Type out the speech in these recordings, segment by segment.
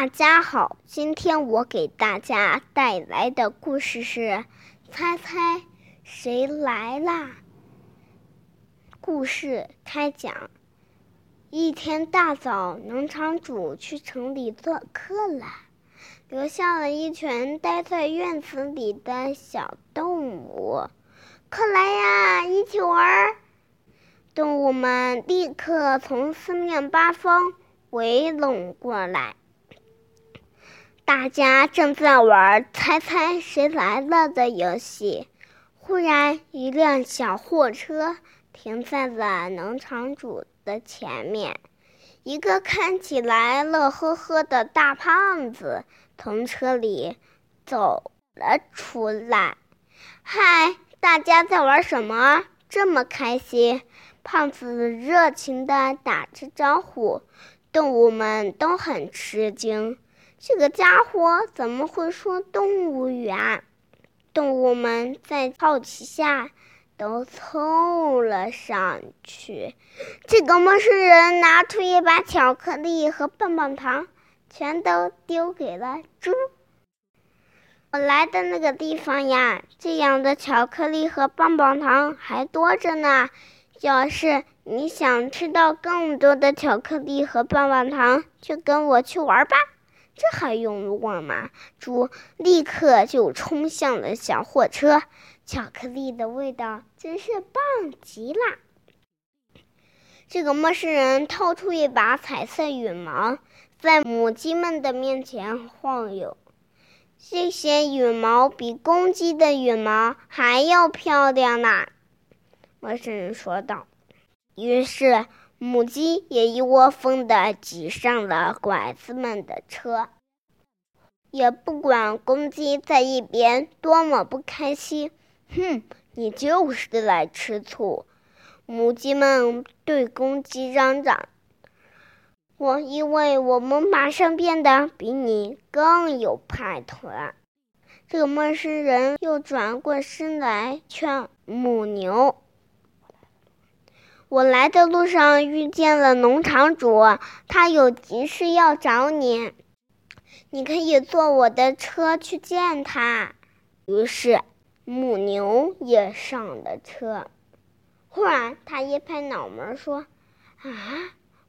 大家好，今天我给大家带来的故事是《猜猜谁来啦》。故事开讲。一天大早，农场主去城里做客了，留下了一群待在院子里的小动物。快来呀，一起玩！动物们立刻从四面八方围拢过来。大家正在玩“猜猜谁来了”的游戏，忽然，一辆小货车停在了农场主的前面。一个看起来乐呵呵的大胖子从车里走了出来。“嗨，大家在玩什么？这么开心？”胖子热情地打着招呼，动物们都很吃惊。这个家伙怎么会说动物语啊？动物们在好奇下都凑了上去。这个陌生人拿出一把巧克力和棒棒糖，全都丢给了猪。我来的那个地方呀，这样的巧克力和棒棒糖还多着呢。要是你想吃到更多的巧克力和棒棒糖，就跟我去玩吧。这还用问吗？猪立刻就冲向了小货车，巧克力的味道真是棒极了。这个陌生人掏出一把彩色羽毛，在母鸡们的面前晃悠。这些羽毛比公鸡的羽毛还要漂亮呢，陌生人说道。于是。母鸡也一窝蜂地挤上了拐子们的车，也不管公鸡在一边多么不开心。哼，你就是来吃醋！母鸡们对公鸡嚷嚷：“我因为我们马上变得比你更有派头了。”这个陌生人又转过身来劝母牛。我来的路上遇见了农场主，他有急事要找你，你可以坐我的车去见他。于是母牛也上了车。忽然，他一拍脑门说：“啊，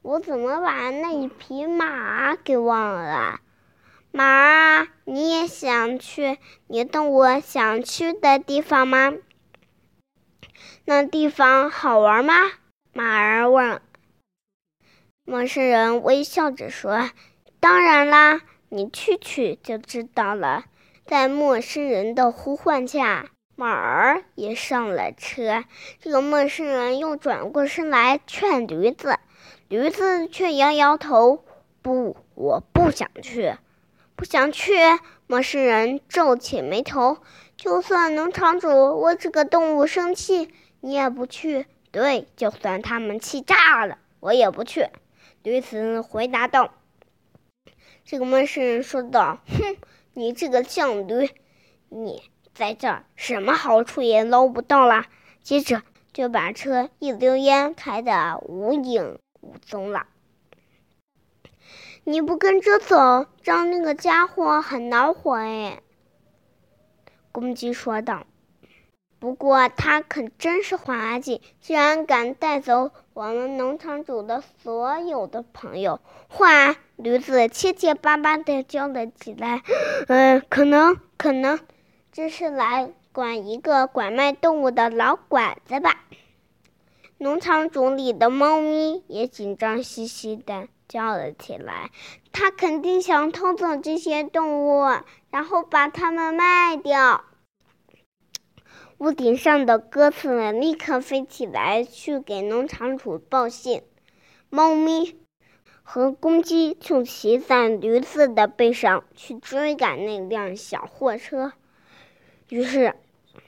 我怎么把那一匹马给忘了？马儿，你也想去你动物想去的地方吗？那地方好玩吗？”马儿问：“陌生人微笑着说：‘当然啦，你去去就知道了。’在陌生人的呼唤下，马儿也上了车。这个陌生人又转过身来劝驴子，驴子却摇摇头：‘不，我不想去，不想去。’陌生人皱起眉头：‘就算农场主为这个动物生气，你也不去。’”对，就算他们气炸了，我也不去。”驴子回答道。这个陌生人说道：“哼，你这个犟驴，你在这儿什么好处也捞不到了。”接着就把车一溜烟开得无影无踪了。你不跟着走，让那个家伙很恼火哎。”公鸡说道。不过他可真是滑稽，居然敢带走我们农场主的所有的朋友！话驴子结结巴巴地叫了起来：“嗯，可能，可能，这是来管一个拐卖动物的老拐子吧？”农场主里的猫咪也紧张兮兮地叫了起来：“他肯定想偷走这些动物，然后把它们卖掉。”屋顶上的鸽子们立刻飞起来，去给农场主报信。猫咪和公鸡就骑在驴子的背上去追赶那辆小货车。于是，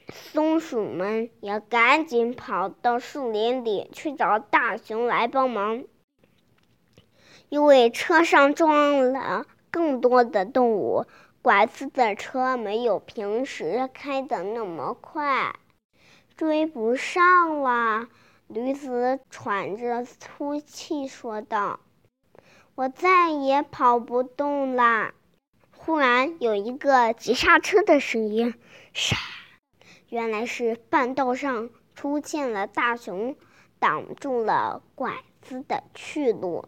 松鼠们也赶紧跑到树林里去找大熊来帮忙，因为车上装了更多的动物。拐子的车没有平时开的那么快，追不上了。驴子喘着粗气说道：“我再也跑不动啦！忽然有一个急刹车的声音，唰！原来是半道上出现了大熊，挡住了拐子的去路。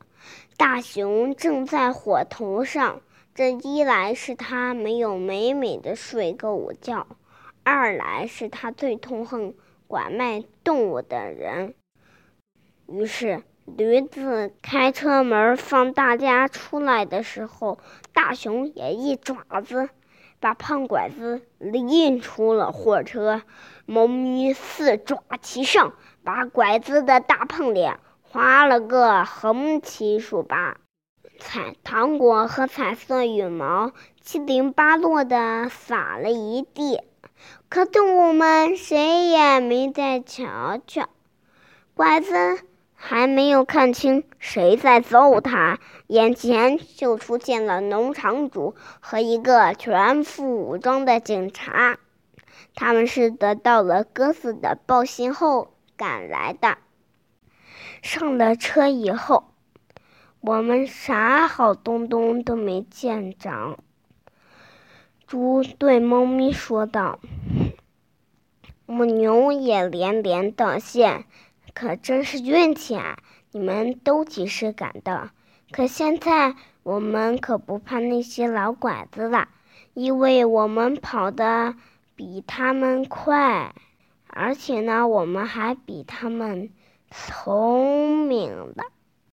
大熊正在火头上，这一来是他没有美美的睡个午觉，二来是他最痛恨拐卖动物的人。于是，驴子开车门放大家出来的时候，大熊也一爪子。把胖拐子拎出了货车，猫咪四爪齐上，把拐子的大胖脸划了个横七竖八，彩糖果和彩色羽毛七零八落的撒了一地，可动物们谁也没再瞧瞧，拐子。还没有看清谁在揍他，眼前就出现了农场主和一个全副武装的警察。他们是得到了鸽子的报信后赶来的。上了车以后，我们啥好东东都没见着。猪对猫咪说道：“母牛也连连道谢。”可真是运气啊！你们都及时赶到。可现在我们可不怕那些老拐子了，因为我们跑得比他们快，而且呢，我们还比他们聪明了。